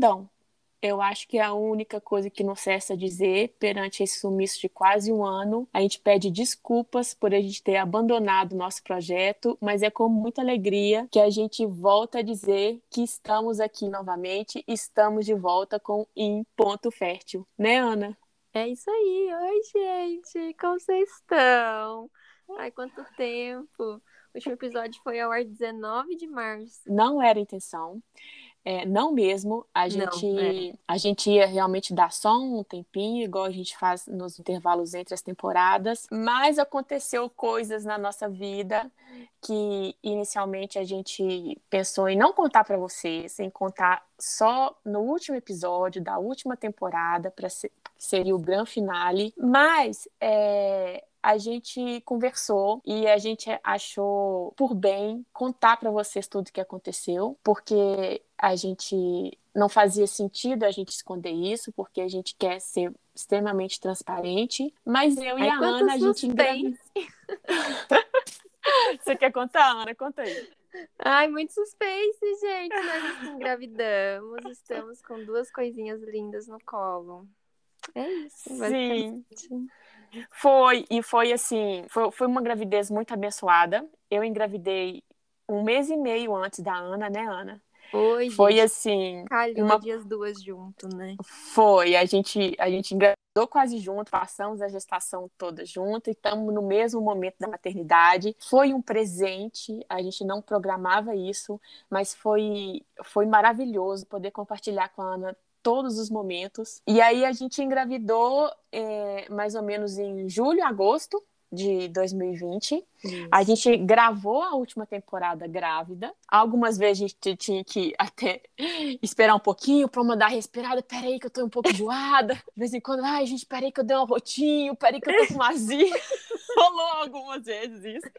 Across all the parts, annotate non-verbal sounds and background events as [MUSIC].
perdão. Eu acho que é a única coisa que não cessa dizer perante esse sumiço de quase um ano. A gente pede desculpas por a gente ter abandonado o nosso projeto, mas é com muita alegria que a gente volta a dizer que estamos aqui novamente, estamos de volta com Em Ponto Fértil. Né, Ana? É isso aí. Oi, gente. Como vocês estão? Ai, quanto tempo. O último episódio foi ao ar 19 de março. Não era intenção. É, não mesmo, a gente, não, é. a gente ia realmente dar só um tempinho, igual a gente faz nos intervalos entre as temporadas, mas aconteceu coisas na nossa vida que inicialmente a gente pensou em não contar para vocês, em contar só no último episódio da última temporada, para ser, que seria o grande finale, mas é, a gente conversou e a gente achou por bem contar para vocês tudo o que aconteceu, porque a gente não fazia sentido a gente esconder isso, porque a gente quer ser extremamente transparente, mas eu e Ai, a Ana a gente engravidou. [LAUGHS] Você quer contar, Ana? Conta aí. Ai, muito suspense, gente. Nós [LAUGHS] engravidamos, estamos com duas coisinhas lindas no colo. É isso. Sim. Foi, e foi assim, foi, foi uma gravidez muito abençoada. Eu engravidei um mês e meio antes da Ana, né, Ana? Foi, foi gente, assim. Calhou uma... dias duas junto, né? Foi, a gente, a gente engravidou quase junto, passamos a gestação toda junto e estamos no mesmo momento da maternidade. Foi um presente, a gente não programava isso, mas foi, foi maravilhoso poder compartilhar com a Ana todos os momentos. E aí a gente engravidou é, mais ou menos em julho, agosto de 2020. Isso. A gente gravou a última temporada grávida. Algumas vezes a gente tinha que até [LAUGHS] esperar um pouquinho para mandar respirada. Peraí, que eu tô um pouco [LAUGHS] enjoada. De vez em quando, ai, gente, peraí que eu dei um rotinho, peraí que eu tô com azia. [LAUGHS] Rolou algumas vezes isso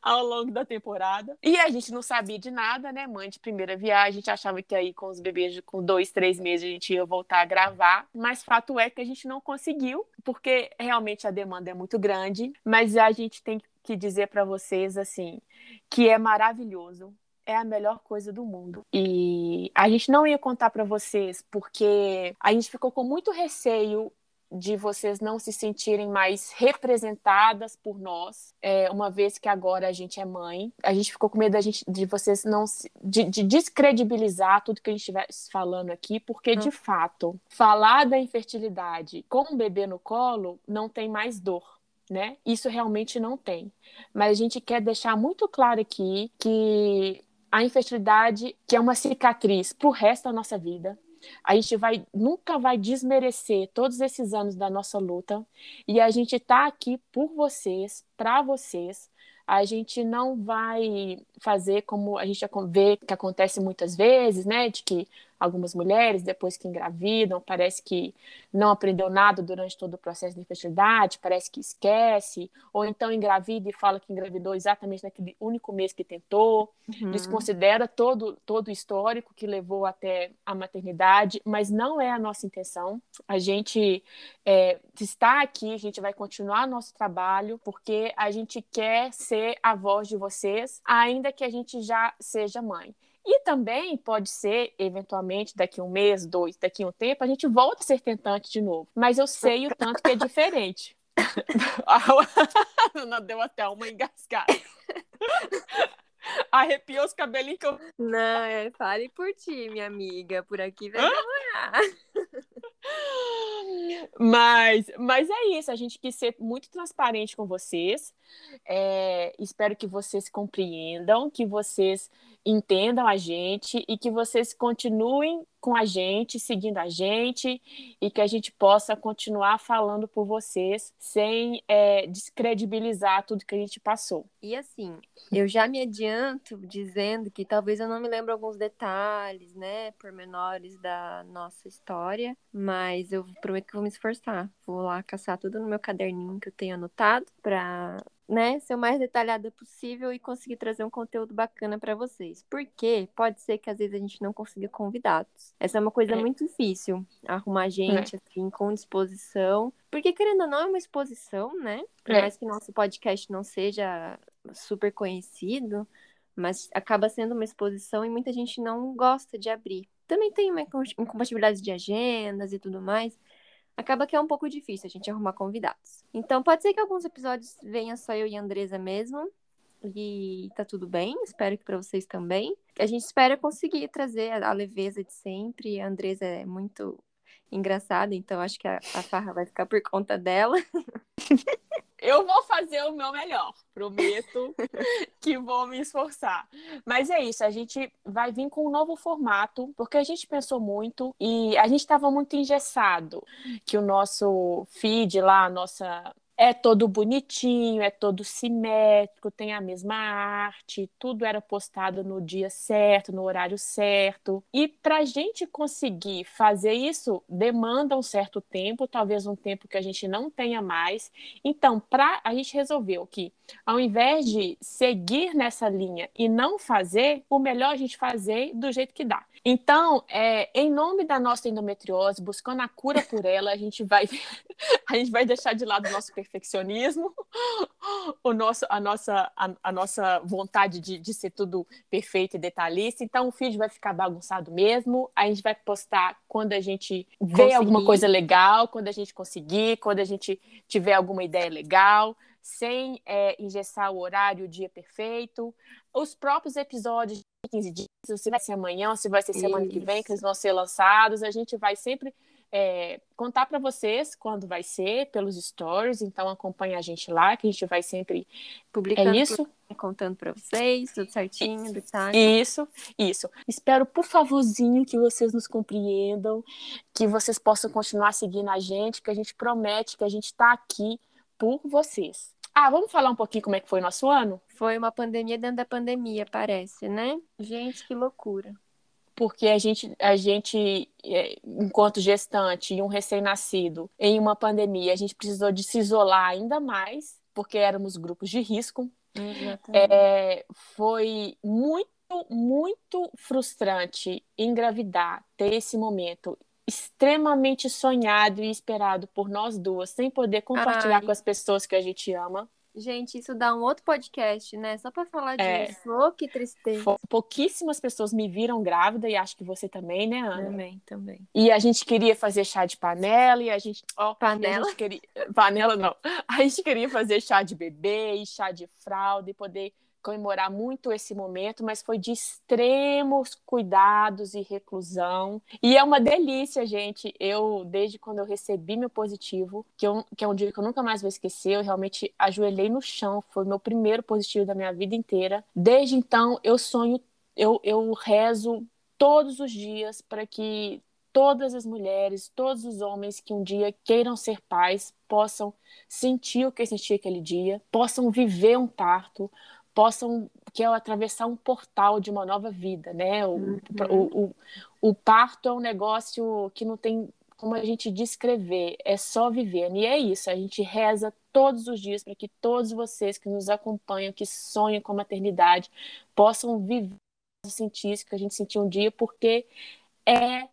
ao longo da temporada. E a gente não sabia de nada, né? Mãe de primeira viagem, a gente achava que aí com os bebês com dois, três meses a gente ia voltar a gravar. Mas fato é que a gente não conseguiu, porque realmente a demanda é muito grande. Mas a gente tem que dizer para vocês assim que é maravilhoso é a melhor coisa do mundo. E a gente não ia contar para vocês porque a gente ficou com muito receio de vocês não se sentirem mais representadas por nós, é, uma vez que agora a gente é mãe. A gente ficou com medo gente, de vocês não se, de, de, descredibilizar tudo que a gente estivesse falando aqui, porque de hum. fato, falar da infertilidade com um bebê no colo não tem mais dor né? Isso realmente não tem. Mas a gente quer deixar muito claro aqui que a infertilidade, que é uma cicatriz para o resto da nossa vida, a gente vai nunca vai desmerecer todos esses anos da nossa luta e a gente está aqui por vocês, para vocês. A gente não vai fazer como a gente vê que acontece muitas vezes, né, de que algumas mulheres, depois que engravidam, parece que não aprendeu nada durante todo o processo de infertilidade, parece que esquece, ou então engravida e fala que engravidou exatamente naquele único mês que tentou, uhum. desconsidera todo, todo o histórico que levou até a maternidade, mas não é a nossa intenção. A gente é, está aqui, a gente vai continuar nosso trabalho, porque a gente quer ser a voz de vocês, ainda que a gente já seja mãe. E também pode ser, eventualmente, daqui um mês, dois, daqui um tempo, a gente volta a ser tentante de novo. Mas eu sei o tanto que é diferente. [LAUGHS] Não deu até uma engasgada. Arrepiou os cabelinhos que eu. Não, é, fale por ti, minha amiga. Por aqui vai demorar. Mas, mas é isso, a gente quis ser muito transparente com vocês. É, espero que vocês compreendam, que vocês entendam a gente e que vocês continuem com a gente, seguindo a gente e que a gente possa continuar falando por vocês sem é, descredibilizar tudo que a gente passou. E assim, eu já me adianto dizendo que talvez eu não me lembre alguns detalhes, né, pormenores da nossa história, mas eu prometo que vou me esforçar. Vou lá caçar tudo no meu caderninho que eu tenho anotado para né, ser o mais detalhada possível e conseguir trazer um conteúdo bacana para vocês. Porque pode ser que às vezes a gente não consiga convidados. Essa é uma coisa é. muito difícil, arrumar gente é. assim com disposição. Porque querendo ou não é uma exposição, né? Por é. mais que nosso podcast não seja super conhecido, mas acaba sendo uma exposição e muita gente não gosta de abrir também tem uma incompatibilidade de agendas e tudo mais. Acaba que é um pouco difícil a gente arrumar convidados. Então pode ser que alguns episódios venha só eu e a Andresa mesmo. E tá tudo bem, espero que para vocês também. A gente espera conseguir trazer a leveza de sempre. A Andresa é muito engraçada, então acho que a, a farra vai ficar por conta dela. [LAUGHS] Eu vou fazer o meu melhor, prometo [LAUGHS] que vou me esforçar. Mas é isso, a gente vai vir com um novo formato, porque a gente pensou muito e a gente estava muito engessado que o nosso feed lá, a nossa é todo bonitinho, é todo simétrico, tem a mesma arte, tudo era postado no dia certo, no horário certo. E para a gente conseguir fazer isso, demanda um certo tempo, talvez um tempo que a gente não tenha mais. Então, para a gente resolveu que, ao invés de seguir nessa linha e não fazer, o melhor a gente fazer do jeito que dá. Então, é, em nome da nossa endometriose, buscando a cura por ela, a gente vai, [LAUGHS] a gente vai deixar de lado o nosso perfil perfeccionismo, [LAUGHS] o nosso, a, nossa, a, a nossa vontade de, de ser tudo perfeito e detalhista. Então, o feed vai ficar bagunçado mesmo. A gente vai postar quando a gente vê alguma coisa legal, quando a gente conseguir, quando a gente tiver alguma ideia legal sem é, engessar o horário, o dia perfeito. Os próprios episódios de 15 dias, se vai ser amanhã, se vai ser semana Isso. que vem, que eles vão ser lançados, a gente vai sempre é, contar para vocês quando vai ser, pelos stories, então acompanha a gente lá, que a gente vai sempre publicando. É isso? Contando para vocês, tudo certinho, detalhe. Isso, isso. Espero, por favorzinho, que vocês nos compreendam, que vocês possam continuar seguindo a gente, que a gente promete que a gente está aqui por vocês. Ah, vamos falar um pouquinho como é que foi o nosso ano? Foi uma pandemia dentro da pandemia, parece, né? Gente, que loucura porque a gente, a gente, é, enquanto gestante e um recém-nascido, em uma pandemia, a gente precisou de se isolar ainda mais, porque éramos grupos de risco. É, foi muito, muito frustrante engravidar, ter esse momento extremamente sonhado e esperado por nós duas, sem poder compartilhar Ai. com as pessoas que a gente ama. Gente, isso dá um outro podcast, né? Só para falar é, disso. Oh, que tristeza. Pouquíssimas pessoas me viram grávida e acho que você também, né, Ana? Também, também. E a gente queria fazer chá de panela e a gente. Oh, panela? A gente queria... Panela não. [LAUGHS] A gente queria fazer chá de bebê e chá de fralda e poder comemorar muito esse momento, mas foi de extremos cuidados e reclusão. E é uma delícia, gente. Eu, desde quando eu recebi meu positivo, que, eu, que é um dia que eu nunca mais vou esquecer, eu realmente ajoelhei no chão. Foi meu primeiro positivo da minha vida inteira. Desde então, eu sonho, eu, eu rezo todos os dias para que todas as mulheres, todos os homens que um dia queiram ser pais possam sentir o que eu senti aquele dia, possam viver um parto, possam que é atravessar um portal de uma nova vida, né? O, uhum. o, o, o, parto é um negócio que não tem como a gente descrever, é só viver. E é isso, a gente reza todos os dias para que todos vocês que nos acompanham, que sonham com a maternidade, possam viver sentir isso que a gente sentiu um dia, porque é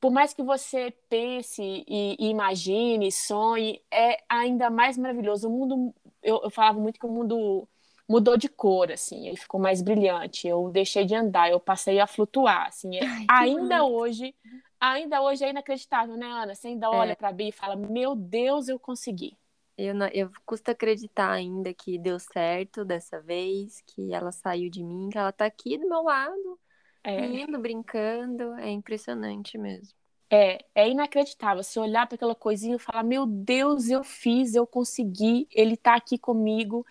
por mais que você pense e, e, imagine, sonhe, é ainda mais maravilhoso. O mundo, eu, eu falava muito que o mundo mudou de cor, assim, ele ficou mais brilhante. Eu deixei de andar, eu passei a flutuar, assim. É Ai, ainda hoje, ainda hoje é inacreditável, né, Ana? Você ainda olha é. para Bia e fala: "Meu Deus, eu consegui". Eu, não, eu custa acreditar ainda que deu certo dessa vez, que ela saiu de mim, que ela tá aqui do meu lado, é. brincando. É impressionante mesmo. É, é inacreditável. Se olhar para aquela coisinha e falar: Meu Deus, eu fiz, eu consegui, ele tá aqui comigo.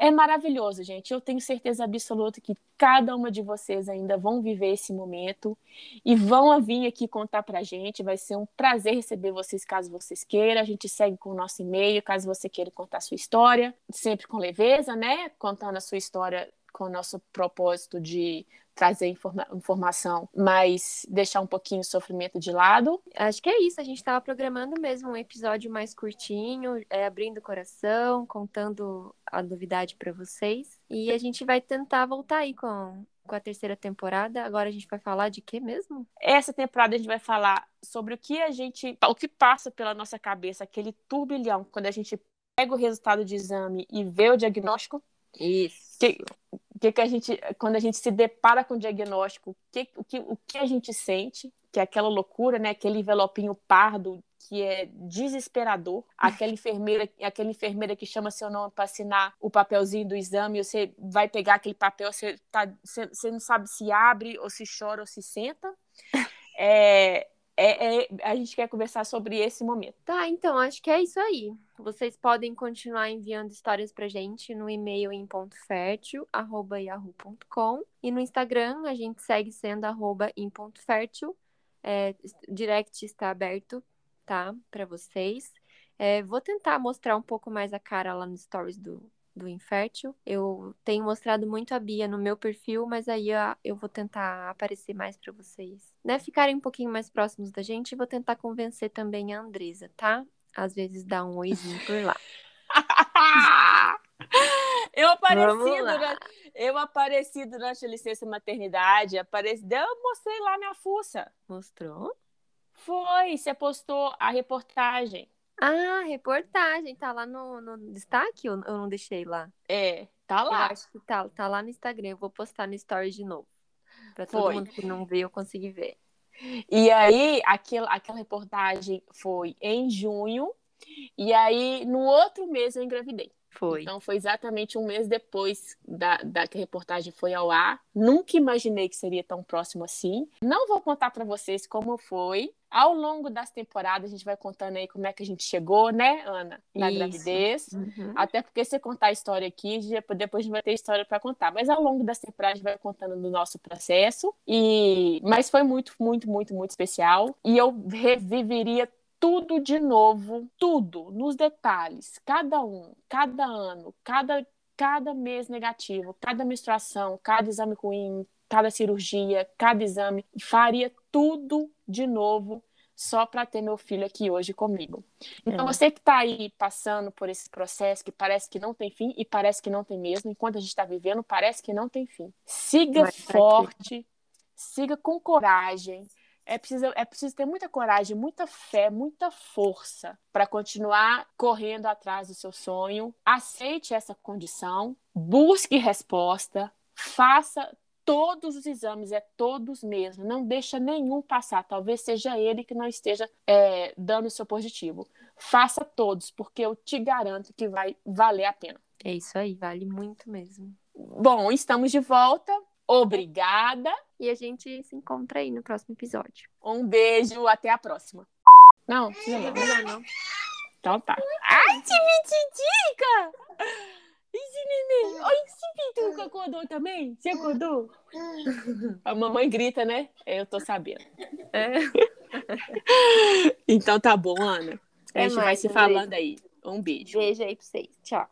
É maravilhoso, gente. Eu tenho certeza absoluta que cada uma de vocês ainda vão viver esse momento e vão vir aqui contar pra gente. Vai ser um prazer receber vocês caso vocês queiram. A gente segue com o nosso e-mail, caso você queira contar a sua história, sempre com leveza, né? Contando a sua história com o nosso propósito de trazer informa informação, mas deixar um pouquinho o sofrimento de lado. Acho que é isso. A gente estava programando mesmo um episódio mais curtinho, é, abrindo o coração, contando a novidade para vocês. E a gente vai tentar voltar aí com, com a terceira temporada. Agora a gente vai falar de quê mesmo? Essa temporada a gente vai falar sobre o que a gente, o que passa pela nossa cabeça, aquele turbilhão quando a gente pega o resultado de exame e vê o diagnóstico. Isso. Que, que, que a gente, quando a gente se depara com o diagnóstico, o que, o que, o que a gente sente, que é aquela loucura, né? Aquele envelopinho pardo que é desesperador. Aquela enfermeira, aquela enfermeira que chama seu nome para assinar o papelzinho do exame, você vai pegar aquele papel, você, tá, você, você não sabe se abre, ou se chora, ou se senta. É, é, é, a gente quer conversar sobre esse momento. Tá, então acho que é isso aí. Vocês podem continuar enviando histórias pra gente no e-mail em ponto fértil, arroba yahoo.com e no Instagram a gente segue sendo arroba em ponto fértil. É, direct está aberto, tá? Para vocês. É, vou tentar mostrar um pouco mais a cara lá nos stories do, do Infértil. Eu tenho mostrado muito a Bia no meu perfil, mas aí eu vou tentar aparecer mais para vocês, né? Ficarem um pouquinho mais próximos da gente e vou tentar convencer também a Andresa, tá? Às vezes dá um oizinho por lá. [LAUGHS] eu apareci durante, eu apareci durante a licença maternidade, apareci, eu mostrei lá minha fuça. Mostrou? Foi, você postou a reportagem. Ah, reportagem, tá lá no, no destaque ou eu não deixei lá? É, tá lá. Eu acho que tá, tá lá no Instagram, eu vou postar no story de novo. Pra todo foi. mundo que não vê, eu conseguir ver. E aí, aquela, aquela reportagem foi em junho, e aí no outro mês eu engravidei. Foi. Então foi exatamente um mês depois da, da que a reportagem foi ao ar. Nunca imaginei que seria tão próximo assim. Não vou contar para vocês como foi. Ao longo das temporadas, a gente vai contando aí como é que a gente chegou, né, Ana? Na Isso. gravidez. Uhum. Até porque se contar a história aqui, depois a gente vai ter história para contar. Mas ao longo das temporadas, a gente vai contando do nosso processo. E... Mas foi muito, muito, muito, muito especial. E eu reviveria tudo de novo, tudo, nos detalhes, cada um, cada ano, cada, cada mês negativo, cada menstruação, cada exame ruim, cada cirurgia, cada exame, faria tudo de novo só para ter meu filho aqui hoje comigo. Então, é. você que está aí passando por esse processo que parece que não tem fim, e parece que não tem mesmo, enquanto a gente está vivendo, parece que não tem fim. Siga Mas forte, siga com coragem, é preciso, é preciso ter muita coragem, muita fé, muita força para continuar correndo atrás do seu sonho. Aceite essa condição, busque resposta, faça todos os exames, é todos mesmo, não deixa nenhum passar. Talvez seja ele que não esteja é, dando o seu positivo. Faça todos, porque eu te garanto que vai valer a pena. É isso aí, vale muito mesmo. Bom, estamos de volta. Obrigada. E a gente se encontra aí no próximo episódio. Um beijo, até a próxima. Não, não, não, não. Então tá. Ai, Timititica! Esse neném. Olha, esse Pituca acordou também? Você acordou? A mamãe grita, né? Eu tô sabendo. É. então tá bom, Ana. A gente é vai se falando aí. Um beijo. Beijo aí pra vocês. Tchau.